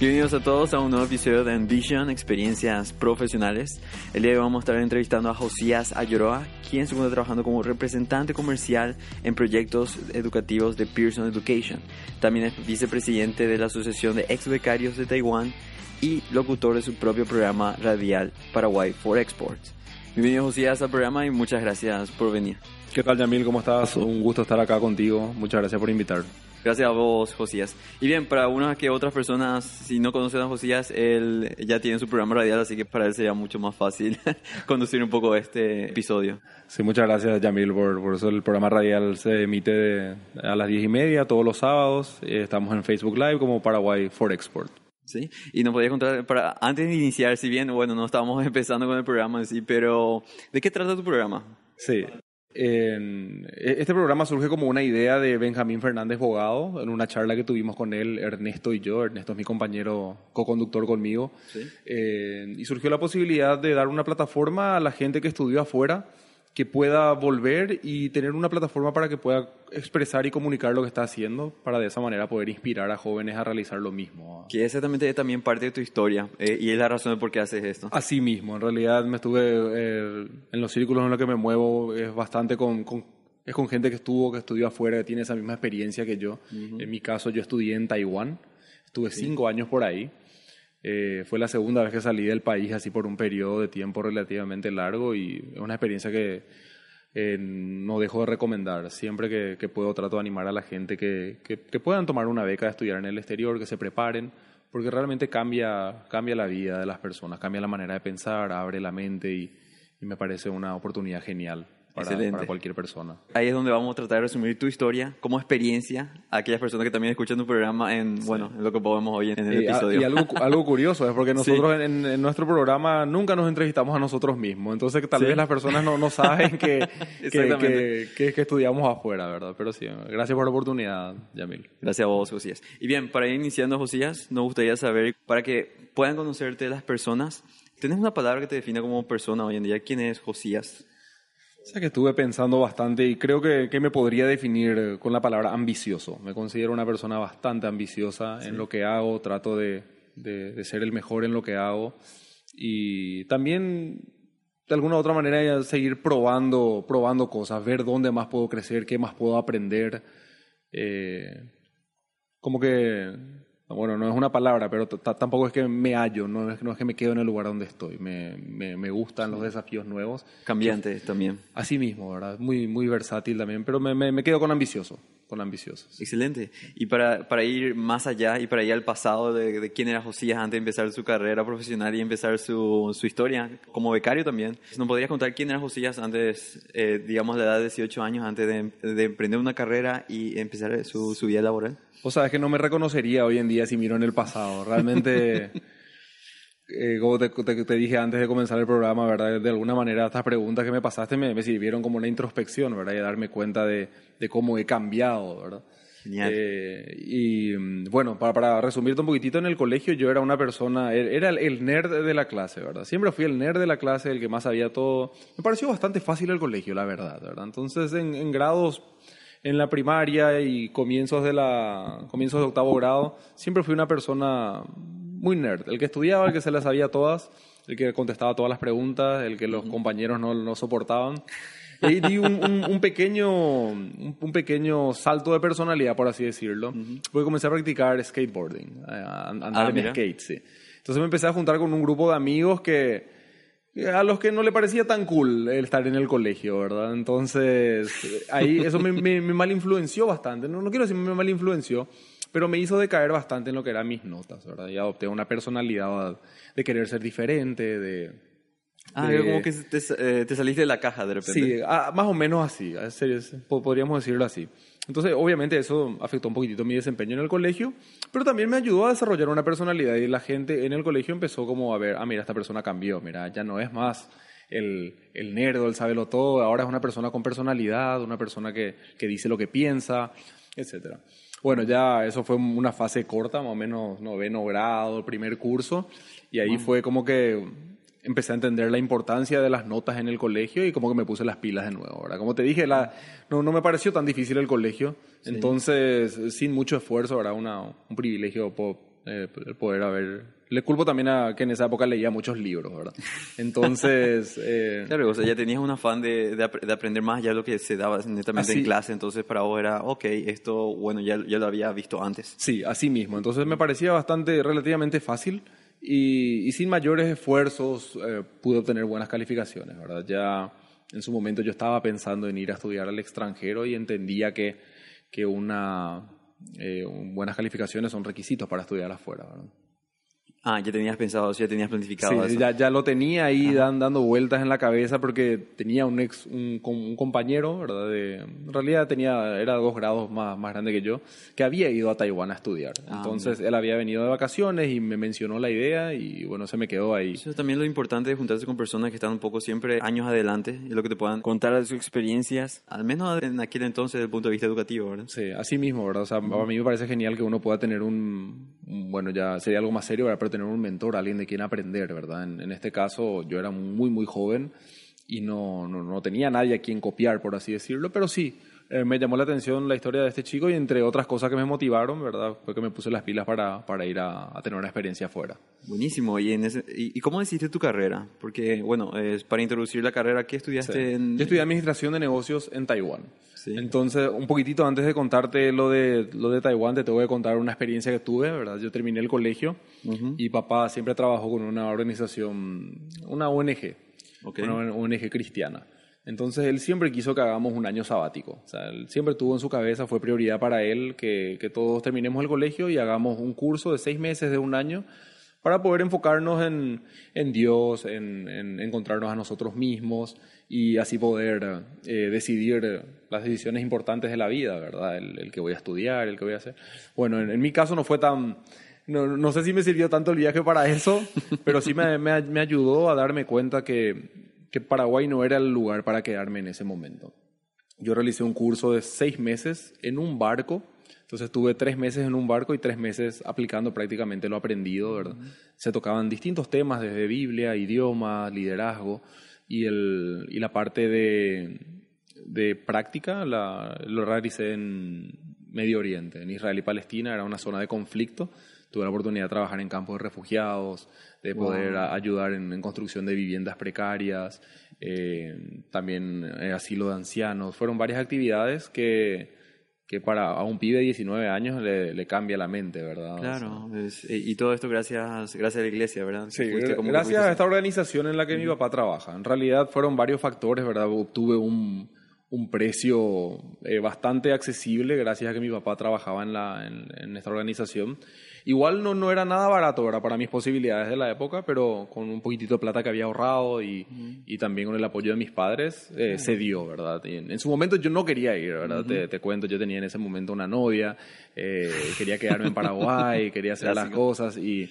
Bienvenidos a todos a un nuevo episodio de Ambition, Experiencias Profesionales. El día de hoy vamos a estar entrevistando a Josías Ayoroa, quien se encuentra trabajando como representante comercial en proyectos educativos de Pearson Education. También es vicepresidente de la Asociación de Ex Becarios de Taiwán y locutor de su propio programa radial Paraguay for Exports. Bienvenido Josías al programa y muchas gracias por venir. ¿Qué tal Yamil? ¿Cómo estás? Un gusto estar acá contigo. Muchas gracias por invitar. Gracias a vos, Josías. Y bien, para unas que otras personas, si no conocen a Josías, él ya tiene su programa radial, así que para él sería mucho más fácil conducir un poco este episodio. Sí, muchas gracias, Yamil, por, por eso el programa radial se emite a las diez y media todos los sábados. Eh, estamos en Facebook Live como Paraguay for Export. Sí, y nos podía contar, para, antes de iniciar, si bien, bueno, no estábamos empezando con el programa en sí, pero ¿de qué trata tu programa? Sí, en, este programa surge como una idea de Benjamín Fernández Bogado, en una charla que tuvimos con él, Ernesto y yo. Ernesto es mi compañero co-conductor conmigo. Eh, y surgió la posibilidad de dar una plataforma a la gente que estudió afuera que pueda volver y tener una plataforma para que pueda expresar y comunicar lo que está haciendo, para de esa manera poder inspirar a jóvenes a realizar lo mismo. Que exactamente es también parte de tu historia eh, y es la razón de por qué haces esto. Así mismo, en realidad me estuve eh, en los círculos en los que me muevo, es bastante con, es con gente que estuvo, que estudió afuera, que tiene esa misma experiencia que yo. En mi caso, yo estudié en Taiwán, estuve cinco años por ahí. Eh, fue la segunda vez que salí del país así por un periodo de tiempo relativamente largo y es una experiencia que eh, no dejo de recomendar. Siempre que, puedo trato de animar a la gente que, puedan tomar una beca de estudiar en el exterior, que se preparen, porque realmente cambia, cambia la vida de las personas, cambia la manera de pensar, abre la mente y me parece una oportunidad genial para, cualquier persona. Ahí es donde vamos a tratar de resumir tu historia como experiencia a aquellas personas que también escuchan tu programa en, bueno, en lo que podemos hoy en el episodio. Y algo, algo curioso es porque nosotros en, nuestro programa nunca nos entrevistamos a nosotros mismos, entonces tal vez las personas no, no saben que, que, que, que, estudiamos afuera, ¿verdad? Pero sí, gracias por la oportunidad, Yamil. Gracias a vos, Josías. Y bien, para ir iniciando, Josías, nos gustaría saber, para que puedan conocerte las personas, ¿tienes una palabra que te defina como persona hoy en día? ¿Quién es Josías? O sea que estuve pensando bastante y creo que, que, me podría definir con la palabra ambicioso. Me considero una persona bastante ambiciosa en lo que hago, trato de, de, ser el mejor en lo que hago y también de alguna u otra manera seguir probando, probando cosas, ver dónde más puedo crecer, qué más puedo aprender. Eh, como que bueno, no es una palabra, pero tampoco es que me hallo, no es, no es que me quedo en el lugar donde estoy. Me, me, me gustan los desafíos nuevos. Cambiantes también. Así mismo, ¿verdad? Muy, muy versátil también, pero me, me, quedo con ambicioso, con ambiciosos. Excelente. Y para, para ir más allá y para ir al pasado de, de, quién era Josías antes de empezar su carrera profesional y empezar su, su historia como becario también, ¿nos podrías contar quién era Josías antes, eh, digamos, de la edad de 18 años, antes de, de emprender una carrera y empezar su, su vida laboral? O sea, es que no me reconocería hoy en día si miro en el pasado. Realmente, eh, como te, te, dije antes de comenzar el programa, ¿verdad? De alguna manera estas preguntas que me pasaste me, me sirvieron como una introspección, ¿verdad? Y darme cuenta de, de cómo he cambiado, ¿verdad? Genial. Eh, y bueno, para, para, resumirte un poquitito, en el colegio yo era una persona, er, era el nerd de la clase, ¿verdad? Siempre fui el nerd de la clase, el que más sabía todo. Me pareció bastante fácil el colegio, la verdad, ¿verdad? Entonces, en, en grados en la primaria y comienzos de, la, comienzos de octavo grado, siempre fui una persona muy nerd, el que estudiaba, el que se las sabía todas, el que contestaba todas las preguntas, el que los compañeros no, no soportaban. Y di un, un, pequeño, un, pequeño salto de personalidad, por así decirlo, porque comencé a practicar skateboarding, a andar ah, en skate, sí. Entonces me empecé a juntar con un grupo de amigos que a los que no le parecía tan cool el estar en el colegio, ¿verdad? Entonces, ahí eso me, me, mal influenció bastante. No, no quiero decir me mal influenció, pero me hizo decaer bastante en lo que eran mis notas, ¿verdad? Y adopté una personalidad de querer ser diferente, de Ah, de- como que te, eh, te saliste de la caja de repente. Sí, ah, más o menos así, a serio, podríamos decirlo así. Entonces, obviamente eso afectó un poquitito mi desempeño en el colegio, pero también me ayudó a desarrollar una personalidad y la gente en el colegio empezó como a ver, ah, mira, esta persona cambió, mira, ya no es más el, el nerd, el sabelo todo, ahora es una persona con personalidad, una persona que, que dice lo que piensa, etcétera. Bueno, ya eso fue una fase corta, más o menos noveno grado, primer curso, y ahí fue como que empecé a entender la importancia de las notas en el colegio y como que me puse las pilas de nuevo, ¿verdad? Como te dije, la, no, no me pareció tan difícil el colegio, entonces sin mucho esfuerzo. Una, un privilegio eh, el poder haber... Le culpo también a que en esa época leía muchos libros, ¿verdad? Entonces... eh, Claro, o sea, ya tenías un afán de, de, ap- de aprender más allá de lo que se daba netamente Así- en clase, entonces para vos era, ok, esto, bueno, ya, ya lo había visto antes. Sí, así mismo. Entonces me parecía bastante, relativamente fácil y, y sin mayores esfuerzos eh, pude obtener buenas calificaciones, ¿verdad? Ya en su momento yo estaba pensando en ir a estudiar al extranjero y entendía que, que una, eh, buenas calificaciones son requisitos para estudiar afuera, ¿verdad? Ah, ya tenías pensado, ya tenías planificado Sí, eso. ya, ya lo tenía ahí dan- dando vueltas en la cabeza porque tenía un ex, un, un compañero, ¿verdad? De, en realidad tenía, era dos grados más, más grande que yo, que había ido a Taiwán a estudiar. Ah, Entonces él había venido de vacaciones y me mencionó la idea y bueno, se me quedó ahí. Eso es también lo importante de juntarse con personas que están un poco siempre años adelante y lo que te puedan contar de sus experiencias, al menos en aquel entonces desde el punto de vista educativo, ¿verdad? Sí, así mismo, ¿verdad? O sea, a mí me parece genial que uno pueda tener un- bueno, ya sería algo más serio, ¿verdad? Pero tener un mentor, alguien de quien aprender, ¿verdad? En, en este caso, yo era muy, muy joven y no, no, no tenía nadie a quien copiar, por así decirlo, pero sí, eh, me llamó la atención la historia de este chico y entre otras cosas que me motivaron, ¿verdad? Fue que me puse las pilas para, para ir a, a tener una experiencia afuera. Buenísimo. ¿Y, en ese- y, y cómo decidiste tu carrera? Porque, bueno, para introducir la carrera, ¿qué estudiaste en...? Yo estudié Administración de Negocios en Taiwán. Sí. Entonces, un poquitito antes de contarte lo de, lo de Taiwán, te tengo que contar una experiencia que tuve, ¿verdad? Yo terminé el colegio y papá siempre trabajó con una organización, una ONG, Ok. una ONG cristiana. Entonces, él siempre quiso que hagamos un año sabático. O sea, él siempre tuvo en su cabeza, fue prioridad para él que, que todos terminemos el colegio y hagamos un curso de seis meses, de un año, para poder enfocarnos en, en Dios, en, en encontrarnos a nosotros mismos y así poder eh, decidir las decisiones importantes de la vida, ¿verdad? El, que voy a estudiar, el que voy a hacer. Bueno, en, mi caso no fue tan... No, no sé si me sirvió tanto el viaje para eso, pero sí me, me ayudó a darme cuenta que, que Paraguay no era el lugar para quedarme en ese momento. Yo realicé un curso de seis meses en un barco. Entonces estuve tres meses en un barco y tres meses aplicando prácticamente lo aprendido, ¿verdad? Se tocaban distintos temas desde Biblia, idioma, liderazgo y, el, y la parte de, de práctica la, lo realicé en Medio Oriente, en Israel y Palestina, era una zona de conflicto. Tuve la oportunidad de trabajar en campos de refugiados, de poder a- ayudar en, en construcción de viviendas precarias, eh, también eh, asilo de ancianos. Fueron varias actividades que, que para a un pibe de 19 años le, le cambia la mente, ¿verdad? O sea, Claro, es- y todo esto gracias, gracias a la iglesia, ¿verdad? Sí, gracias a esta organización en la que mi papá trabaja. En realidad fueron varios factores, ¿verdad? Obtuve un, un precio eh, bastante accesible gracias a que mi papá trabajaba en, la, en, en esta organización. Igual no, no era nada barato, ¿verdad? Para mis posibilidades de la época, pero con un poquitito de plata que había ahorrado y, y también con el apoyo de mis padres, eh, se dio, ¿verdad? Y en, en su momento yo no quería ir, ¿verdad? te, te cuento, yo tenía en ese momento una novia, eh, quería quedarme en Paraguay, quería hacer las cosas y...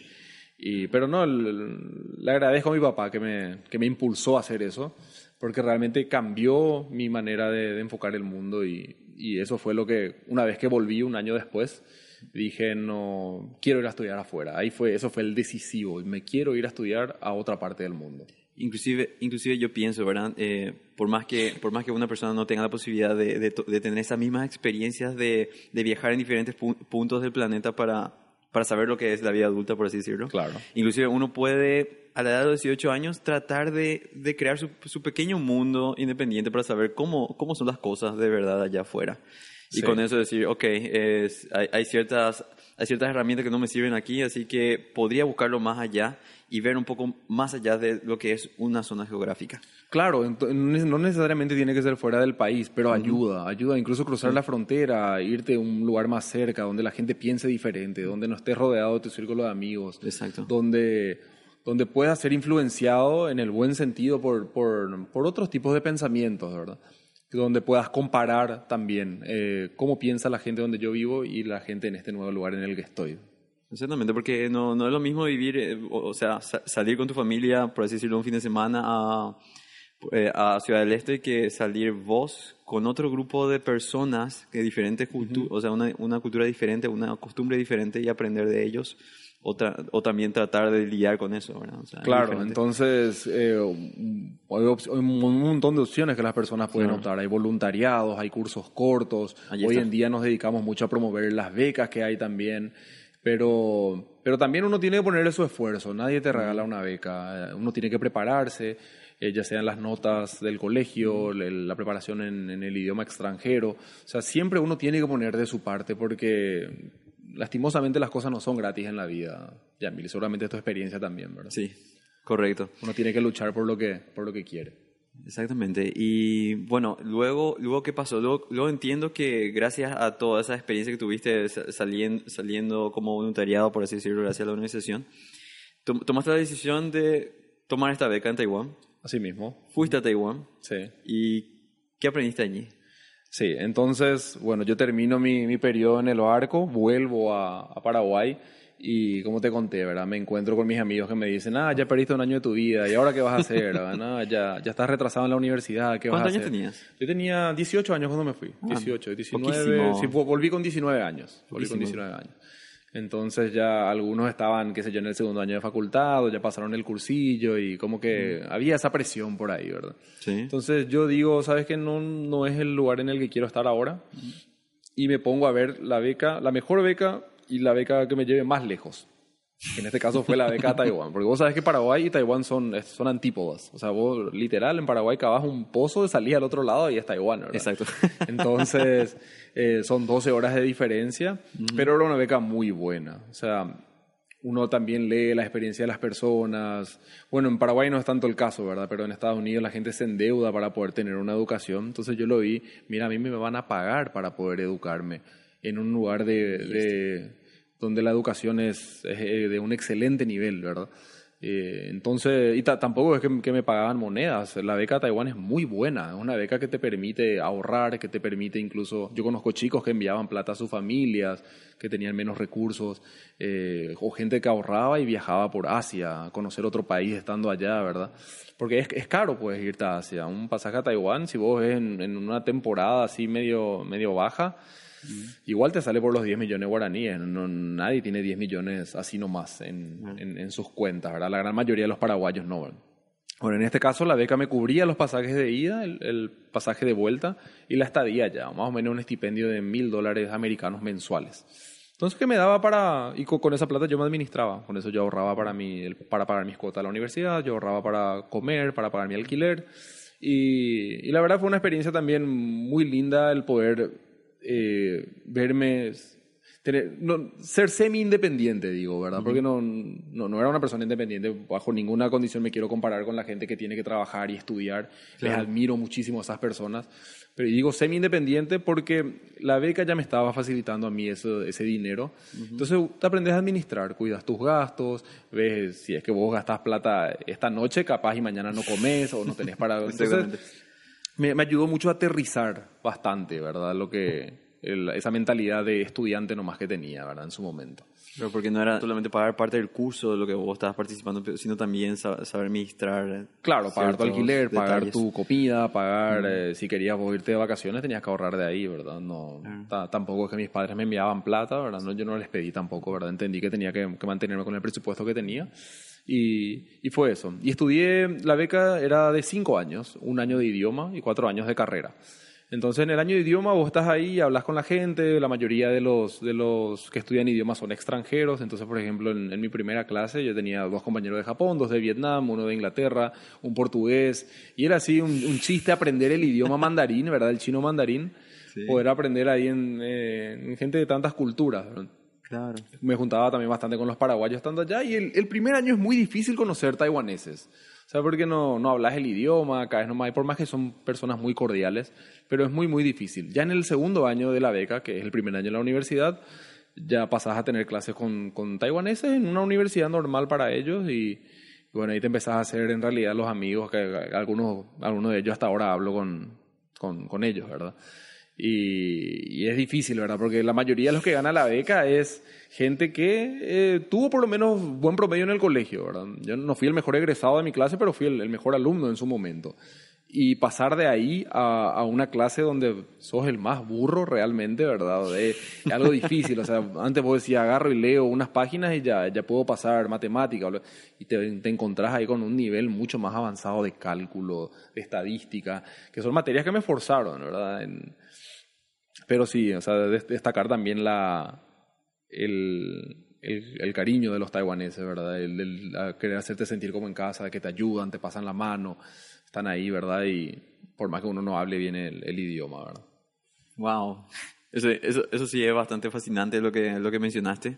Y, pero no, le agradezco a mi papá que me, que me impulsó a hacer eso, porque realmente cambió mi manera de, de enfocar el mundo y, y eso fue lo que, una vez que volví un año después, dije, no, quiero ir a estudiar afuera. Ahí fue, eso fue el decisivo, me quiero ir a estudiar a otra parte del mundo. Inclusive, inclusive yo pienso, ¿verdad? Eh, por, más que, por más que una persona no tenga la posibilidad de, de de tener esas mismas experiencias de, de viajar en diferentes pu- puntos del planeta para, para saber lo que es la vida adulta, por así decirlo. Claro. Inclusive uno puede, a la edad de 18 años, tratar de, de crear su, su pequeño mundo independiente para saber cómo, cómo son las cosas de verdad allá afuera. Y Sí. con eso decir, ok, es, hay, hay, ciertas, hay ciertas herramientas que no me sirven aquí, así que podría buscarlo más allá y ver un poco más allá de lo que es una zona geográfica. Claro, no necesariamente tiene que ser fuera del país, pero ayuda, ayuda incluso cruzar la frontera, irte a un lugar más cerca, donde la gente piense diferente, donde no estés rodeado de tu círculo de amigos, Exacto. donde, donde puedas ser influenciado en el buen sentido por, por, por otros tipos de pensamientos, ¿verdad? Donde puedas comparar también eh, cómo piensa la gente donde yo vivo y la gente en este nuevo lugar en el que estoy. Exactamente, porque no, no es lo mismo vivir, eh, o, o sea, sa- salir con tu familia, por así decirlo, un fin de semana a, eh, a Ciudad del Este que salir vos con otro grupo de personas que diferentes culturas, o sea, una, una cultura diferente, una costumbre diferente y aprender de ellos, o, tra- o también tratar de lidiar con eso, ¿verdad? O sea, es Claro, entonces eh, hay, un montón de opciones que las personas pueden Claro. optar. Hay voluntariados, hay cursos cortos. Ahí Hoy está. en día nos dedicamos mucho a promover las becas que hay también. Pero, pero también uno tiene que ponerle su esfuerzo. Nadie te regala una beca. Uno tiene que prepararse, eh, ya sean las notas del colegio, la preparación en, en el idioma extranjero. O sea, siempre uno tiene que poner de su parte porque lastimosamente las cosas no son gratis en la vida. Yamil, seguramente es tu experiencia también, ¿verdad? Sí, correcto. Uno tiene que luchar por lo que, por lo que quiere. Exactamente. Y bueno, luego, luego ¿qué pasó? Luego, luego entiendo que gracias a toda esa experiencia que tuviste sa- saliendo, saliendo como voluntariado, por así decirlo, gracias a la organización, tom- tomaste la decisión de tomar esta beca en Taiwán. Así mismo. Fuiste a Taiwán. Sí. ¿Y qué aprendiste allí? Sí, entonces, bueno, yo termino mi, mi periodo en el barco, vuelvo a, a Paraguay y como te conté, ¿verdad? Me encuentro con mis amigos que me dicen, ah, ya perdiste un año de tu vida, ¿y ahora qué vas a hacer? ¿verdad? No, ya, ya estás retrasado en la universidad, ¿qué vas a ¿Cuántos hacer? años tenías? Yo tenía 18 años cuando me fui, Ah, 18, 19, poquísimo. sí, vo- volví con 19 años, volví con Poquísimo. 19 años. Entonces ya algunos estaban, qué sé yo, en el segundo año de facultad o ya pasaron el cursillo y como que había esa presión por ahí, ¿verdad? Sí. Entonces yo digo, ¿sabes qué? No, no es el lugar en el que quiero estar ahora. Y me pongo a ver la beca, la mejor beca y la beca que me lleve más lejos. En este caso fue la beca a Taiwán. Porque vos sabés que Paraguay y Taiwán son, son antípodas. O sea, vos literal en Paraguay cavas un pozo salida al otro lado y es Taiwán, ¿verdad? Exacto. Entonces, eh, son 12 horas de diferencia, pero era una beca muy buena. O sea, uno también lee la experiencia de las personas. Bueno, en Paraguay no es tanto el caso, ¿verdad? Pero en Estados Unidos la gente se endeuda para poder tener una educación. Entonces yo lo vi, mira, a mí me van a pagar para poder educarme en un lugar de- donde la educación es, es, eh, de un excelente nivel, ¿verdad? Eh, entonces, y ta- tampoco es que, que me pagaban monedas. La beca de Taiwán es muy buena. Es una beca que te permite ahorrar, que te permite incluso. Yo conozco chicos que enviaban plata a sus familias, que tenían menos recursos, eh, o gente que ahorraba y viajaba por Asia a conocer otro país estando allá, ¿verdad? Porque es, es caro, puedes irte a Asia. Un pasaje a Taiwán, si vos ves en, en una temporada así medio, medio baja, Igual te sale por los 10 millones guaraníes. No, nadie tiene 10 millones así nomás en, en, en sus cuentas, ¿verdad? La gran mayoría de los paraguayos no. ¿verdad? Bueno, en este caso la beca me cubría los pasajes de ida, el, el pasaje de vuelta y la estadía ya, más o menos un estipendio de mil dólares americanos mensuales. Entonces, ¿qué me daba para...? Y con, con esa plata yo me administraba. Con eso yo ahorraba para, mi, el- para pagar mis cuotas a la universidad, yo ahorraba para comer, para pagar mi alquiler. Y, y la verdad fue una experiencia también muy linda el poder eh, verme... tener- no, ser semi-independiente, digo, ¿verdad? Porque no, no, no era una persona independiente. Bajo ninguna condición me quiero comparar con la gente que tiene que trabajar y estudiar. Les Claro. admiro muchísimo a esas personas. Pero digo semi-independiente porque la beca ya me estaba facilitando a mí eso, ese dinero. Entonces te aprendes a administrar, cuidas tus gastos, ves si es que vos gastás plata esta noche, capaz y mañana no comes o no tenés para... Entonces, me, me ayudó mucho a aterrizar bastante, ¿verdad? Lo que... el- esa mentalidad de estudiante nomás que tenía, ¿verdad? En su momento. Pero porque no era solamente pagar parte del curso de lo que vos estabas participando, sino también sa- saber administrar. Claro, pagar tu alquiler, pagar tu comida, pagar, eh, si querías vos irte de vacaciones tenías que ahorrar de ahí, ¿verdad? No, ta- tampoco es que mis padres me enviaban plata, ¿verdad? No, yo no les pedí tampoco, ¿verdad? Entendí que tenía que, que mantenerme con el presupuesto que tenía y, y fue eso. Y estudié, la beca era de cinco años, un año de idioma y cuatro años de carrera. Entonces, en el año de idioma vos estás ahí hablas con la gente, la mayoría de los, de los que estudian idiomas son extranjeros, entonces, por ejemplo, en, en mi primera clase yo tenía dos compañeros de Japón, dos de Vietnam, uno de Inglaterra, un portugués, y era así un, un chiste aprender el idioma mandarín, ¿verdad? El chino mandarín, Sí. poder aprender ahí en, eh, en gente de tantas culturas. ¿verdad? Me juntaba también bastante con los paraguayos estando allá y el, primer año es muy difícil conocer taiwaneses. O sea, porque no, no hablas el idioma, caes nomás, y por más que son personas muy cordiales, pero es muy, muy difícil. Ya en el segundo año de la beca, que es el primer año de la universidad, ya pasás a tener clases con, con taiwaneses en una universidad normal para ellos y, Y bueno, ahí te empezás a hacer en realidad los amigos, que algunos, algunos de ellos hasta ahora hablo con, con, con ellos, ¿verdad? Y, y, es difícil, ¿verdad? Porque la mayoría de los que gana la beca es gente que eh, tuvo por lo menos buen promedio en el colegio, ¿verdad? Yo no fui el mejor egresado de mi clase, pero fui el, el mejor alumno en su momento. Y pasar de ahí a, a, una clase donde sos el más burro realmente, ¿verdad? Es, es algo difícil. O sea, antes vos decías, agarro y leo unas páginas y ya, ya puedo pasar matemática. Y te, te encontrás ahí con un nivel mucho más avanzado de cálculo, de estadística, que son materias que me forzaron, ¿verdad? En, pero sí, o sea, destacar también la, el, el, el, cariño de los taiwaneses, ¿verdad? El, el, querer hacerte sentir como en casa, que te ayudan, te pasan la mano, están ahí, ¿verdad? Y por más que uno no hable bien el, el idioma, ¿verdad? Wow, eso, eso, eso, sí es bastante fascinante lo que, lo que mencionaste.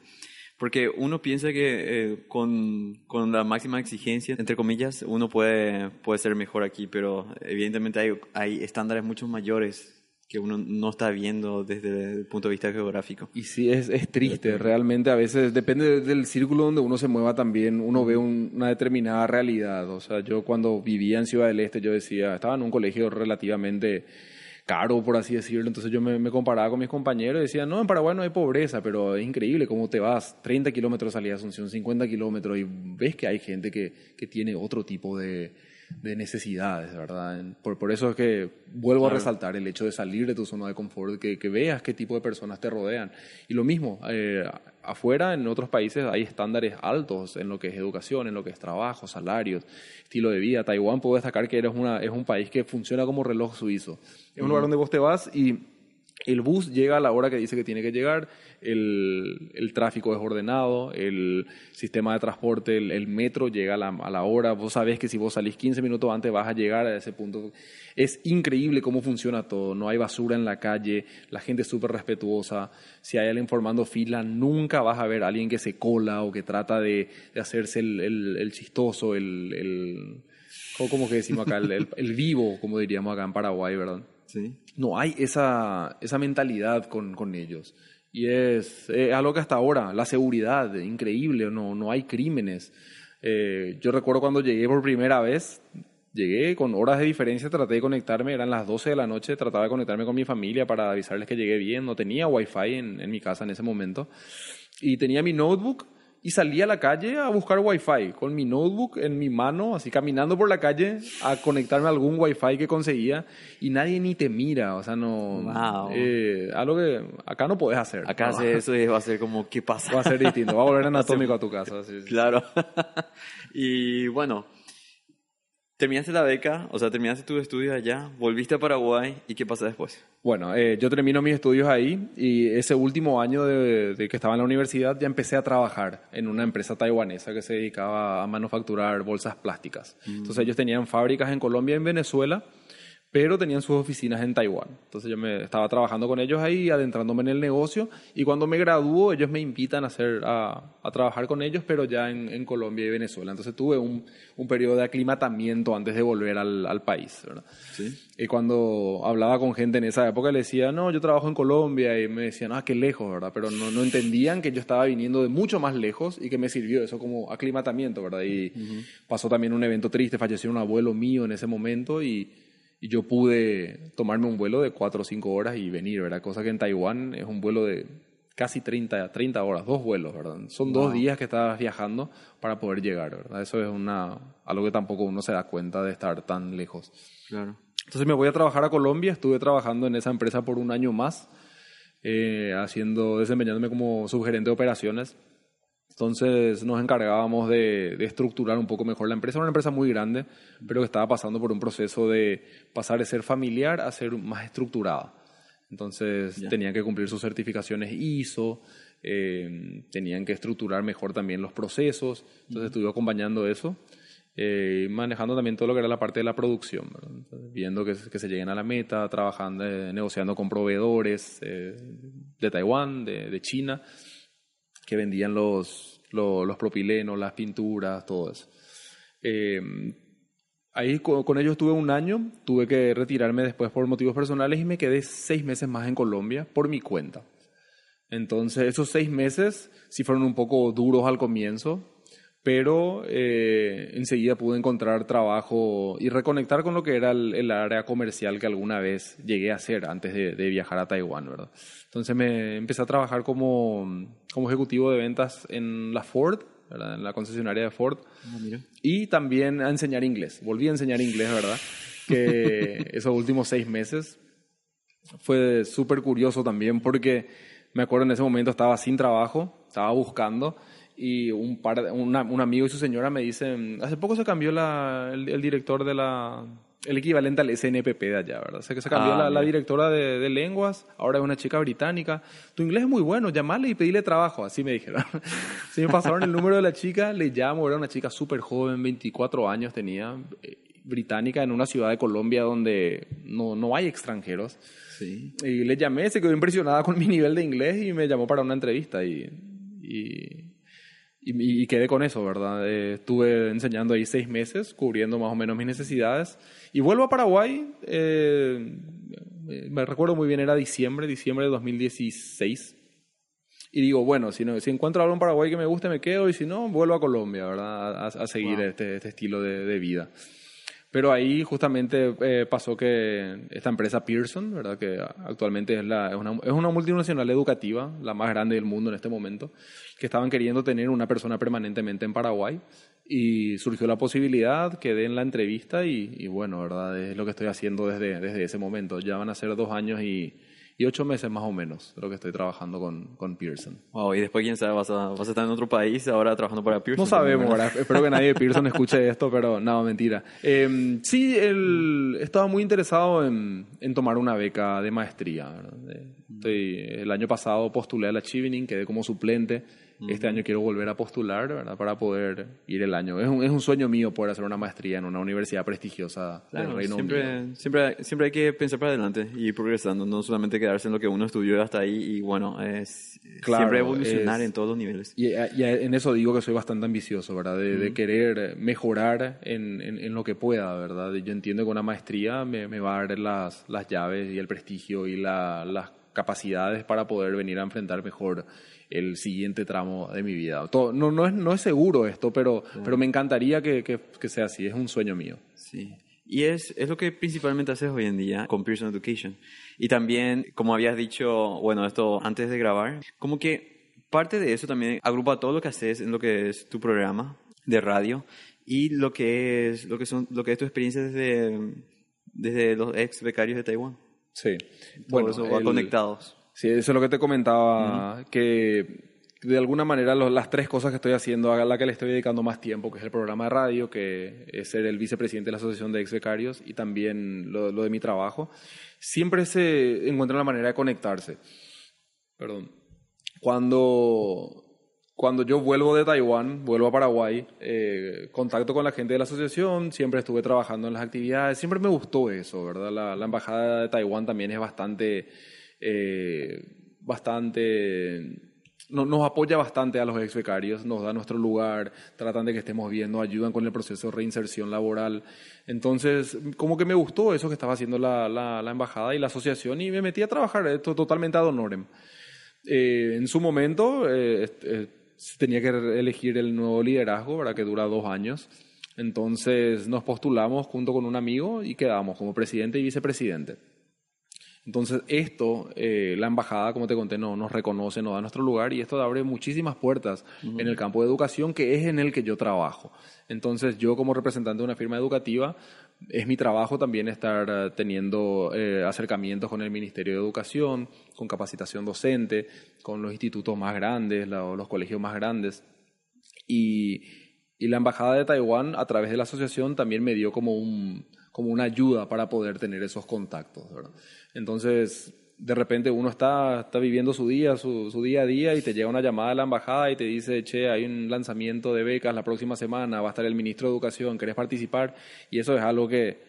Porque uno piensa que eh, con, con, la máxima exigencia, entre comillas, uno puede, puede ser mejor aquí, pero evidentemente hay, hay estándares mucho mayores que uno no está viendo desde el punto de vista geográfico. Y sí, es, es triste, realmente a veces depende del círculo donde uno se mueva también, uno ve un, una determinada realidad. O sea, yo cuando vivía en Ciudad del Este, yo decía, estaba en un colegio relativamente caro, por así decirlo, entonces yo me, comparaba con mis compañeros y decía, no, en Paraguay no hay pobreza, pero es increíble cómo te vas 30 kilómetros salida de Asunción, 50 kilómetros y ves que hay gente que, que tiene otro tipo de de necesidades, ¿verdad? Por, por eso es que vuelvo claro. a resaltar el hecho de salir de tu zona de confort, que, que veas qué tipo de personas te rodean. Y lo mismo, eh, afuera, en otros países, hay estándares altos en lo que es educación, en lo que es trabajo, salarios, estilo de vida. Taiwán puedo destacar que eres una, es un país que funciona como reloj suizo. Es un lugar donde vos te vas y el bus llega a la hora que dice que tiene que llegar, el, el tráfico es ordenado, el sistema de transporte, el, metro llega a la, hora, vos sabés que si vos salís 15 minutos antes vas a llegar a ese punto. Es increíble cómo funciona todo, no hay basura en la calle, la gente es súper respetuosa, si hay alguien formando fila, nunca vas a ver a alguien que se cola o que trata de, de hacerse el, el, chistoso, el, el, que decimos acá, el, el vivo, como diríamos acá en Paraguay, ¿verdad? Sí. No hay esa, esa mentalidad con, con ellos. Y es, es, algo que hasta ahora, la seguridad, increíble, no, no hay crímenes. Eh, yo recuerdo cuando llegué por primera vez, llegué con horas de diferencia, traté de conectarme, eran las 12 de la noche, trataba de conectarme con mi familia para avisarles que llegué bien, no tenía wifi en, en mi casa en ese momento. Y tenía mi notebook y salí a la calle a buscar wifi con mi notebook en mi mano, así caminando por la calle a conectarme a algún wifi que conseguía y nadie ni te mira, o sea, no... Wow. Eh, algo que acá no puedes hacer. Acá ¿no? eso va a ser como, ¿qué pasa? Va a ser distinto, va a volver anatómico a tu casa. Sí, sí. Claro. y bueno, terminaste la beca, o sea, terminaste tus estudios allá, volviste a Paraguay y ¿qué pasa después? Bueno, eh, yo termino mis estudios ahí y ese último año de, de, que estaba en la universidad ya empecé a trabajar en una empresa taiwanesa que se dedicaba a manufacturar bolsas plásticas. Mm. Entonces ellos tenían fábricas en Colombia y en Venezuela pero tenían sus oficinas en Taiwán. Entonces yo me estaba trabajando con ellos ahí, adentrándome en el negocio, y cuando me gradúo ellos me invitan a, hacer, a, a trabajar con ellos, pero ya en, en, Colombia y Venezuela. Entonces tuve un, un periodo de aclimatamiento antes de volver al, al país. ¿verdad? ¿Sí? Y cuando hablaba con gente en esa época, le decía, no, yo trabajo en Colombia, y me decían, ah, qué lejos, ¿verdad? Pero no, no entendían que yo estaba viniendo de mucho más lejos y que me sirvió eso como aclimatamiento, ¿verdad? Y uh -huh. pasó también un evento triste, falleció un abuelo mío en ese momento y y yo pude tomarme un vuelo de cuatro o cinco horas y venir, ¿verdad? Cosa que en Taiwán es un vuelo de casi 30, 30 horas, dos vuelos, ¿verdad? Son wow. dos días que estás viajando para poder llegar, ¿verdad? Eso es una, algo que tampoco uno se da cuenta de estar tan lejos. Claro. Entonces me voy a trabajar a Colombia, estuve trabajando en esa empresa por un año más, eh, haciendo, desempeñándome como subgerente de operaciones entonces nos encargábamos de, de, estructurar un poco mejor la empresa. Era una empresa muy grande, pero que estaba pasando por un proceso de pasar de ser familiar a ser más estructurada. Entonces yeah. tenían que cumplir sus certificaciones ISO, eh, tenían que estructurar mejor también los procesos. Entonces uh -huh. estuve acompañando eso. Eh, manejando también todo lo que era la parte de la producción, Entonces, viendo que, que, se lleguen a la meta, trabajando, eh, negociando con proveedores eh, de Taiwán, de, de China, que vendían los, los, propilenos, las pinturas, todo eso. Eh, ahí con, con, ellos estuve un año, tuve que retirarme después por motivos personales y me quedé seis meses más en Colombia por mi cuenta. Entonces esos seis meses sí fueron un poco duros al comienzo, pero eh, enseguida pude encontrar trabajo y reconectar con lo que era el, el área comercial que alguna vez llegué a hacer antes de, de, viajar a Taiwán, ¿verdad? Entonces me empecé a trabajar como, como ejecutivo de ventas en la Ford, ¿verdad? en la concesionaria de Ford, mira. y también a enseñar inglés. Volví a enseñar inglés, ¿verdad? Que esos últimos seis meses fue súper curioso también porque me acuerdo en ese momento estaba sin trabajo, estaba buscando y un, par, de- una- un amigo y su señora me dicen, hace poco se cambió la, el, el director de la... El equivalente al SNPP de allá, ¿verdad? O sea, que se cambió Ah, la, la directora de, de lenguas, ahora es una chica británica. Tu inglés es muy bueno, llamale y pedile trabajo, así me dijeron. Sí, me pasaron el número de la chica, le llamo, era una chica súper joven, 24 años tenía, eh, británica, en una ciudad de Colombia donde no, no hay extranjeros. Sí. Y le llamé, se quedó impresionada con mi nivel de inglés y me llamó para una entrevista y, y, y- y quedé con eso, ¿verdad? Eh, estuve enseñando ahí seis meses, cubriendo más o menos mis necesidades. Y vuelvo a Paraguay, eh, me recuerdo muy bien, era diciembre, diciembre de 2016. Y digo, bueno, si, no, si encuentro algo en Paraguay que me guste, me quedo, y si no, vuelvo a Colombia, ¿verdad? A, a seguir Wow. este, este estilo de, de vida. Pero ahí justamente eh, pasó que esta empresa Pearson, ¿verdad? que actualmente es, la, es, una, es una multinacional educativa, la más grande del mundo en este momento, que estaban queriendo tener una persona permanentemente en Paraguay. Y surgió la posibilidad, quedé en la entrevista y, y bueno, ¿verdad? es lo que estoy haciendo desde, desde ese momento. Ya van a ser dos años y, y ocho meses más o menos lo que estoy trabajando con, con Pearson. Wow, y después, quién sabe, vas a, vas a estar en otro país ahora trabajando para Pearson. No sabemos, ¿verdad? Espero que nadie de Pearson escuche esto, pero no, mentira. Eh, sí, estaba muy interesado en, en tomar una beca de maestría. estoy- el año pasado postulé a la Chevening, quedé como suplente. Este año quiero volver a postular, ¿verdad? Para poder ir el año. Es un, es un sueño mío poder hacer una maestría en una universidad prestigiosa del Claro, Reino Unido. siempre, siempre, siempre hay que pensar para adelante y ir progresando, no solamente quedarse en lo que uno estudió hasta ahí y bueno, es Claro, siempre evolucionar es- en todos los niveles. Y, y en eso digo que soy bastante ambicioso, ¿verdad? De, de querer mejorar en, en, en lo que pueda, ¿verdad? Yo entiendo que una maestría me, me va a dar las, las llaves y el prestigio y la- las capacidades para poder venir a enfrentar mejor el siguiente tramo de mi vida. Todo- no, no, es, no es seguro esto, pero, pero me encantaría que, que, que sea así. Es un sueño mío. Sí. Y es, es lo que principalmente haces hoy en día con Pearson Education. Y también, como habías dicho, bueno, esto antes de grabar, como que parte de eso también agrupa todo lo que haces en lo que es tu programa de radio y lo que es, lo que son, lo que es tu experiencia desde, desde los ex becarios de Taiwán. Sí. Todo eso va el- conectados. Sí, eso es lo que te comentaba, que de alguna manera las tres cosas que estoy haciendo, a la que le estoy dedicando más tiempo, que es el programa de radio, que es ser el vicepresidente de la Asociación de Ex Becarios, y también lo, lo de mi trabajo, siempre se encuentra la manera de conectarse. Perdón. Cuando, cuando yo vuelvo de Taiwán, vuelvo a Paraguay, eh, contacto con la gente de la asociación, siempre estuve trabajando en las actividades, siempre me gustó eso, ¿verdad? La, la embajada de Taiwán también es bastante, eh, bastante, no- nos apoya bastante a los ex becarios, nos da nuestro lugar, tratan de que estemos bien, nos ayudan con el proceso de reinserción laboral. Entonces, como que me gustó eso que estaba haciendo la, la, embajada y la asociación y me metí a trabajar esto totalmente ad honorem. Eh, en su momento eh, eh, tenía que elegir el nuevo liderazgo, ¿verdad? que dura dos años. Entonces nos postulamos junto con un amigo y quedamos como presidente y vicepresidente. Entonces esto, eh, la embajada, como te conté, no, nos reconoce, nos da nuestro lugar y esto abre muchísimas puertas en el campo de educación, que es en el que yo trabajo. Entonces yo como representante de una firma educativa, es mi trabajo también estar eh, teniendo eh, acercamientos con el Ministerio de Educación, con capacitación docente, con los institutos más grandes, la- los colegios más grandes. Y, y la Embajada de Taiwán, a través de la asociación, también me dio como, un, como una ayuda para poder tener esos contactos. ¿verdad? Entonces, de repente uno está, está viviendo su día, su, su día a día, y te llega una llamada de la embajada y te dice, che, hay un lanzamiento de becas la próxima semana, va a estar el ministro de Educación, ¿querés participar? Y eso es algo que,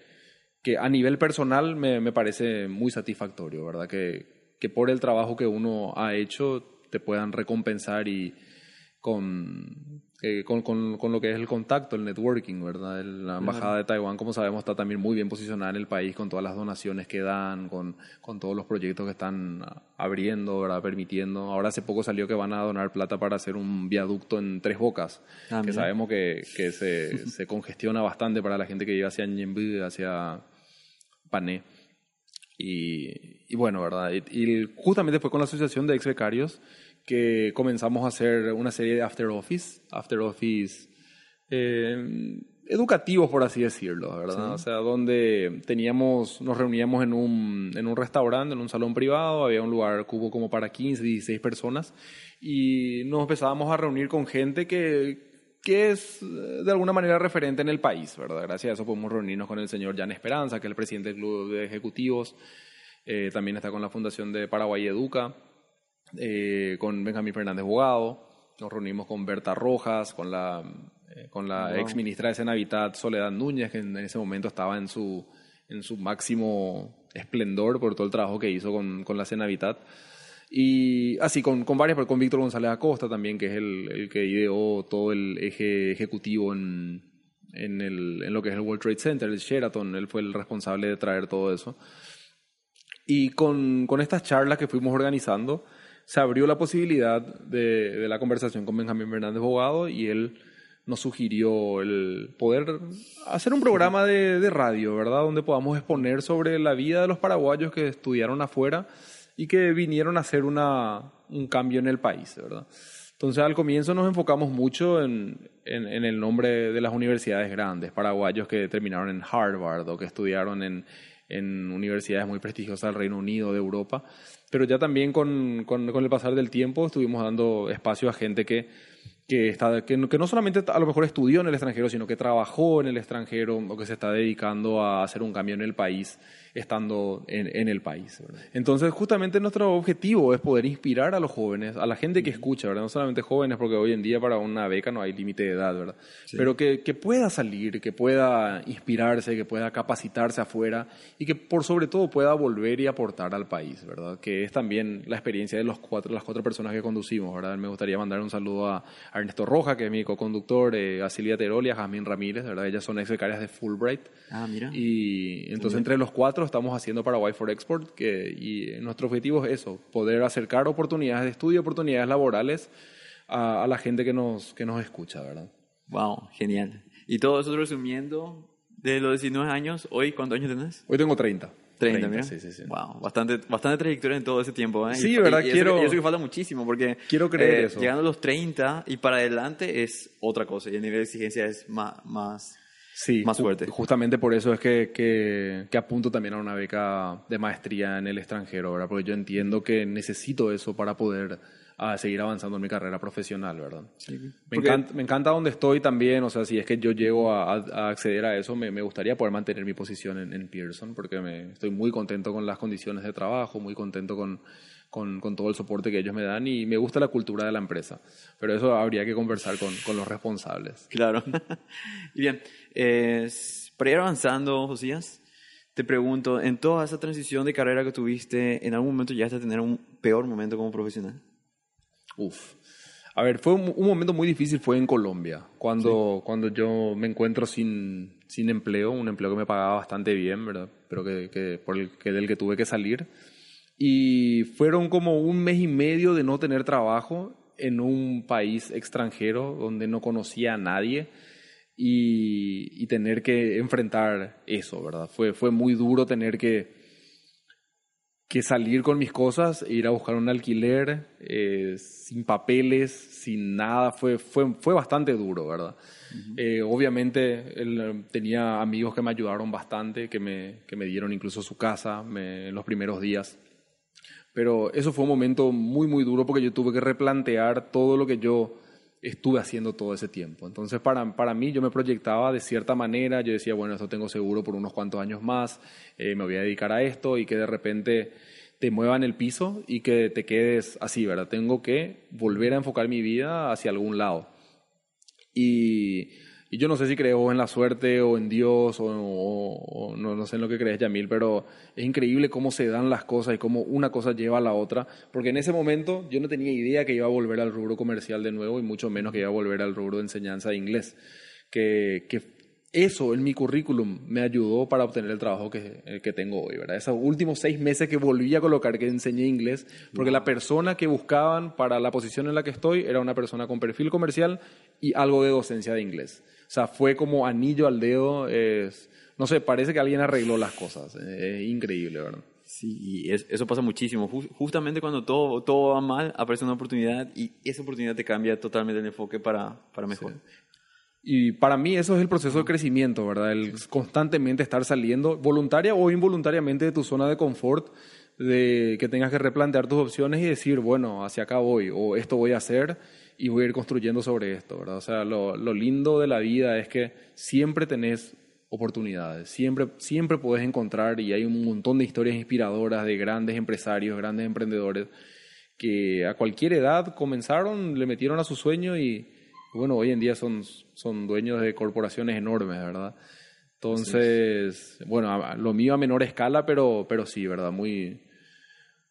que a nivel personal me, me parece muy satisfactorio, ¿verdad? Que, que por el trabajo que uno ha hecho te puedan recompensar y, con, eh, con, con, con, lo que es el contacto, el networking, ¿verdad? La Embajada de Taiwán, como sabemos, está también muy bien posicionada en el país con todas las donaciones que dan, con, con todos los proyectos que están abriendo, ¿verdad? Permitiendo. Ahora hace poco salió que van a donar plata para hacer un viaducto en Tres Bocas, ah, que sabemos que, que se, se, congestiona bastante para la gente que vive hacia Ñemby, hacia Pané. Y, y bueno, ¿verdad? Y, y, justamente fue con la Asociación de Ex Becarios que comenzamos a hacer una serie de after office, after office eh, educativos, por así decirlo, ¿verdad? O sea, donde teníamos, nos reuníamos en un, en un restaurante, en un salón privado, había un lugar cubo como para 15, 16 personas, y nos empezábamos a reunir con gente que, que es de alguna manera referente en el país, ¿verdad? Gracias a eso podemos reunirnos con el señor Jan Esperanza, que es el presidente del Club de Ejecutivos, eh, también está con la Fundación de Paraguay Educa, eh, con Benjamín Fernández Bogado, nos reunimos con Berta Rojas, con la, eh, con la ex ministra de Senavitat Soledad Núñez, que en, ese momento estaba en su, en su máximo esplendor por todo el trabajo que hizo con, con la Senavitat. Y así, con, con varias, con Víctor González Acosta también, que es el, el que ideó todo el eje ejecutivo en, en, el, en lo que es el World Trade Center, el Sheraton, él fue el responsable de traer todo eso. Y con, con estas charlas que fuimos organizando, se abrió la posibilidad de, la conversación con Benjamín Fernández Bogado y él nos sugirió el poder hacer un programa de, radio, ¿verdad? Donde podamos exponer sobre la vida de los paraguayos que estudiaron afuera y que vinieron a hacer un cambio en el país, ¿verdad? Entonces al comienzo nos enfocamos mucho en, en, el nombre de las universidades grandes, paraguayos que terminaron en Harvard o que estudiaron en, en universidades muy prestigiosas del Reino Unido, de Europa. Pero ya también con, con, el pasar del tiempo estuvimos dando espacio a gente que, que, está, que, que, no solamente a lo mejor estudió en el extranjero, sino que trabajó en el extranjero o que se está dedicando a hacer un cambio en el país estando en, en el país. ¿verdad? Entonces, justamente nuestro objetivo es poder inspirar a los jóvenes, a la gente que escucha, ¿verdad? no solamente jóvenes, porque hoy en día para una beca no hay límite de edad, ¿verdad? Sí. pero que, que pueda salir, que pueda inspirarse, que pueda capacitarse afuera y que por sobre todo pueda volver y aportar al país, ¿verdad? que es también la experiencia de los cuatro, las cuatro personas que conducimos. ¿verdad? Me gustaría mandar un saludo a, a Ernesto Roja, que es mi co-conductor, eh, a Silvia Teroli, a Jasmine Ramírez, ¿verdad? ellas son ex becarias de Fulbright. Ah, mira. Y entonces entre los cuatro estamos haciendo Paraguay for Export que, y nuestro objetivo es eso, poder acercar oportunidades de estudio, oportunidades laborales a, a, la gente que nos, que nos escucha, ¿verdad? Wow, genial. Y todo eso resumiendo, de los 19 años, ¿hoy cuántos años tenés? Hoy tengo 30. 30, 30 mira. Sí, sí, sí. Wow, bastante, bastante trayectoria en todo ese tiempo. ¿eh? Sí, y, ¿verdad? Y, quiero, y eso que falta muchísimo, porque quiero creer eh, eso. llegando a los 30 y para adelante es otra cosa, y el nivel de exigencia es más, más, sí, más fuerte. Ju justamente por eso es que, que, que, apunto también a una beca de maestría en el extranjero, ¿verdad? Porque yo entiendo que necesito eso para poder a seguir avanzando en mi carrera profesional, ¿verdad? Sí, me, encanta, me encanta donde estoy también, o sea, si es que yo llego a, a acceder a eso, me, me, gustaría poder mantener mi posición en, en Pearson, porque me, estoy muy contento con las condiciones de trabajo, muy contento con, con, con, todo el soporte que ellos me dan y me gusta la cultura de la empresa. Pero eso habría que conversar con, con los responsables. Claro. y bien, eh, para ir avanzando, Josías, te pregunto, en toda esa transición de carrera que tuviste, ¿en algún momento llegaste a tener un peor momento como profesional? Uf. A ver, fue un, un, momento muy difícil, fue en Colombia, cuando, sí. cuando yo me encuentro sin, sin empleo, un empleo que me pagaba bastante bien, ¿verdad? Pero que, que por el que, del que tuve que salir. Y fueron como un mes y medio de no tener trabajo en un país extranjero donde no conocía a nadie y, y tener que enfrentar eso, ¿verdad? Fue, fue muy duro tener que que salir con mis cosas, ir a buscar un alquiler eh, sin papeles, sin nada, fue, fue, fue bastante duro, ¿verdad? Uh -huh. eh, obviamente él tenía amigos que me ayudaron bastante, que me, que me dieron incluso su casa me, en los primeros días. Pero eso fue un momento muy, muy duro porque yo tuve que replantear todo lo que yo estuve haciendo todo ese tiempo. Entonces, para, para mí, yo me proyectaba de cierta manera, yo decía, bueno, esto tengo seguro por unos cuantos años más, eh, me voy a dedicar a esto y que de repente te muevan el piso y que te quedes así, ¿verdad? Tengo que volver a enfocar mi vida hacia algún lado. Y, Y yo no sé si crees en la suerte o en Dios o, o, no, no, sé en lo que crees, Yamil, pero es increíble cómo se dan las cosas y cómo una cosa lleva a la otra. Porque en ese momento yo no tenía idea que iba a volver al rubro comercial de nuevo y mucho menos que iba a volver al rubro de enseñanza de inglés. Que, que eso en mi currículum me ayudó para obtener el trabajo que, que, tengo hoy, ¿verdad? Esos últimos seis meses que volví a colocar que enseñé inglés, porque la persona que buscaban para la posición en la que estoy era una persona con perfil comercial y algo de docencia de inglés. O sea, fue como anillo al dedo. Es, no sé, parece que alguien arregló las cosas. Es increíble, ¿verdad? Sí, y eso pasa muchísimo. justamente cuando todo, todo va mal, aparece una oportunidad y esa oportunidad te cambia totalmente el enfoque para, para mejor. Y para mí eso es el proceso de crecimiento, ¿verdad? El constantemente estar saliendo, voluntaria o involuntariamente, de tu zona de confort, de que tengas que replantear tus opciones y decir, bueno, hacia acá voy, o esto voy a hacer y voy a ir construyendo sobre esto, ¿verdad? O sea, lo, lo lindo de la vida es que siempre tenés oportunidades, siempre, siempre puedes encontrar y hay un montón de historias inspiradoras de grandes empresarios, grandes emprendedores que a cualquier edad comenzaron, le metieron a su sueño y bueno, hoy en día son, son dueños de corporaciones enormes, ¿verdad? Entonces, bueno, lo mío a menor escala, pero, pero sí, ¿verdad? Muy,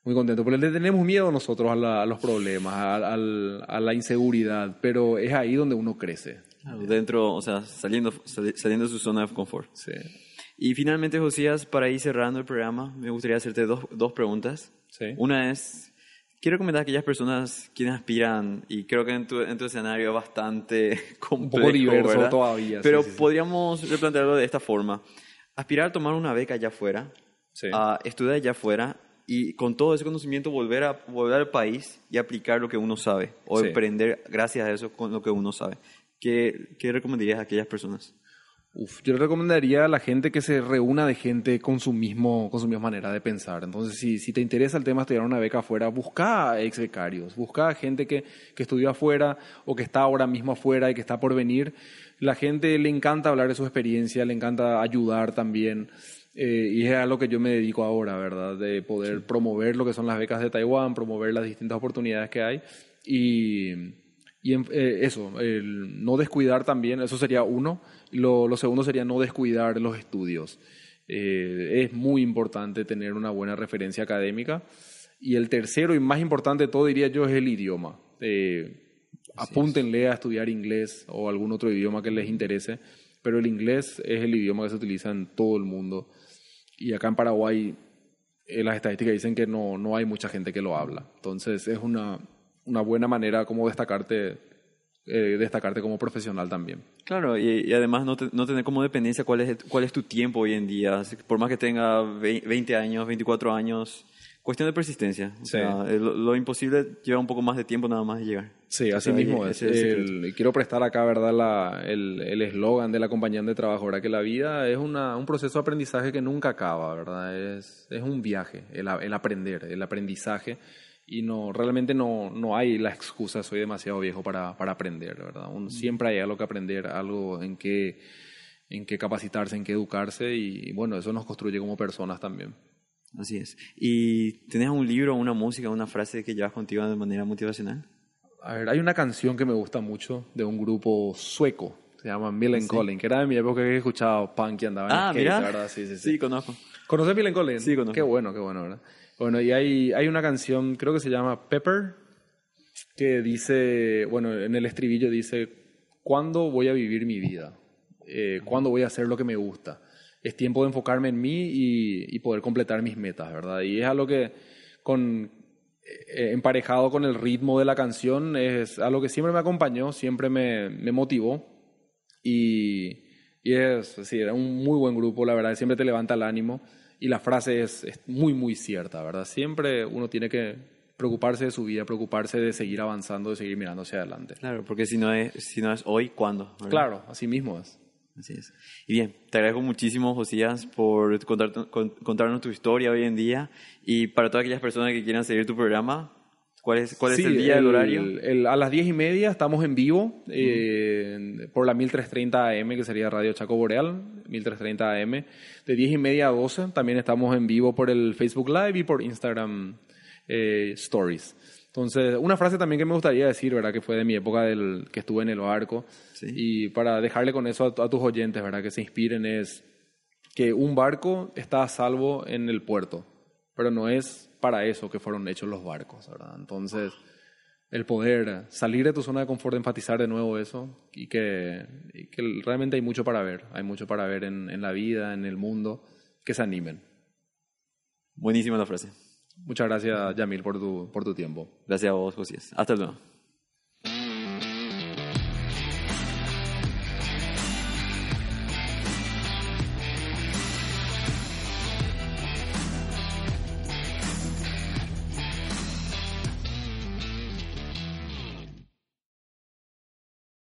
muy contento. Porque le tenemos miedo nosotros a, los problemas, a, la inseguridad, pero es ahí donde uno crece. dentro, o sea, saliendo, saliendo de su zona de confort. Sí. Y finalmente, Josías, para ir cerrando el programa, me gustaría hacerte dos, dos preguntas. Sí. Una es, quiero comentar a aquellas personas quienes aspiran, y creo que en tu, en tu escenario es bastante complejo, Un poco diverso todavía. Pero podríamos replantearlo de esta forma. Aspirar a tomar una beca allá afuera, a estudiar allá afuera, y con todo ese conocimiento volver, a, volver al país y aplicar lo que uno sabe o emprender gracias a eso con lo que uno sabe. ¿Qué, qué recomendarías a aquellas personas? Uf, yo le recomendaría a la gente que se reúna de gente con su mismo, con su misma manera de pensar. Entonces, si, si te interesa el tema de estudiar una beca afuera, busca ex becarios, busca gente que, que estudió afuera o que está ahora mismo afuera y que está por venir. La gente le encanta hablar de su experiencia, le encanta ayudar también. Eh, y es a lo que yo me dedico ahora, ¿verdad? De poder promover lo que son las becas de Taiwán, promover las distintas oportunidades que hay. Y, y eh, eso, el no descuidar también, eso sería uno. Lo, lo segundo sería no descuidar los estudios. Eh, es muy importante tener una buena referencia académica. Y el tercero y más importante de todo, diría yo, es el idioma. apúntenle a estudiar inglés o algún otro idioma que les interese, pero el inglés es el idioma que se utiliza en todo el mundo. Y acá en Paraguay eh, las estadísticas dicen que no, no hay mucha gente que lo habla. Entonces es una, una buena manera como destacarte, eh, destacarte como profesional también. Claro, y, además no, no, tener como dependencia cuál es, cuál es tu tiempo hoy en día. Por más que tenga 20 años, 24 años, Cuestión de persistencia. O sea, lo, imposible lleva un poco más de tiempo nada más de llegar. Sí, así mismo es. quiero prestar acá, ¿verdad? el eslogan de la compañía de trabajo, ¿verdad? Que la vida es una, un proceso de aprendizaje que nunca acaba, ¿verdad? Es, es un viaje, el, el aprender, el aprendizaje. Y no, realmente no, no hay la excusa, soy demasiado viejo para, para aprender, ¿verdad? Mm. siempre hay algo que aprender, algo en que, en que capacitarse, en que educarse y bueno, eso nos construye como personas también. Así es. ¿Y tenés un libro, una música, una frase que llevas contigo de manera motivacional? A ver, hay una canción que me gusta mucho de un grupo sueco, se llama Millen Collin, que era de mi época que he escuchado punk y andaba en ah, skate, ¿verdad? Sí, sí, sí. Sí, conozco. ¿Conoces Millen Collin? Sí, conozco. Qué bueno, qué bueno, ¿verdad? Bueno, y hay, hay una canción, creo que se llama Pepper, que dice, bueno, en el estribillo dice, ¿cuándo voy a vivir mi vida? Eh, ¿Cuándo voy a hacer lo que me gusta? es tiempo de enfocarme en mí y, poder completar mis metas, ¿verdad? Y es algo que con, eh, emparejado con el ritmo de la canción es algo que siempre me acompañó, siempre me, me motivó y, y, es, sí, era un muy buen grupo, la verdad, siempre te levanta el ánimo y la frase es, es muy, muy cierta, ¿verdad? Siempre uno tiene que preocuparse de su vida, preocuparse de seguir avanzando, de seguir mirando hacia adelante. Claro, porque si no es, si no es hoy, ¿cuándo? Claro, así mismo es. Así es. Y bien, te agradezco muchísimo, Josías, por contarnos tu historia hoy en día. Y para todas aquellas personas que quieran seguir tu programa, ¿cuál es, cuál es el día, el, horario? a las diez y media estamos en vivo eh, por la 1330 AM, que sería Radio Chaco Boreal, 1330 AM. De diez y media a 12 también estamos en vivo por el Facebook Live y por Instagram eh, Stories. Entonces, una frase también que me gustaría decir, ¿verdad? Que fue de mi época del que estuve en el barco. Sí. Y para dejarle con eso a, a tus oyentes, ¿verdad? Que se inspiren es que un barco está a salvo en el puerto, pero no es para eso que fueron hechos los barcos, ¿verdad? Entonces, el poder salir de tu zona de confort, enfatizar de nuevo eso y que, y que realmente hay mucho para ver, hay mucho para ver en, en la vida, en el mundo, que se animen. Buenísima la frase. Muchas gracias, Yamil, por tu, por tu tiempo. Gracias a vos, Josías. Hasta luego.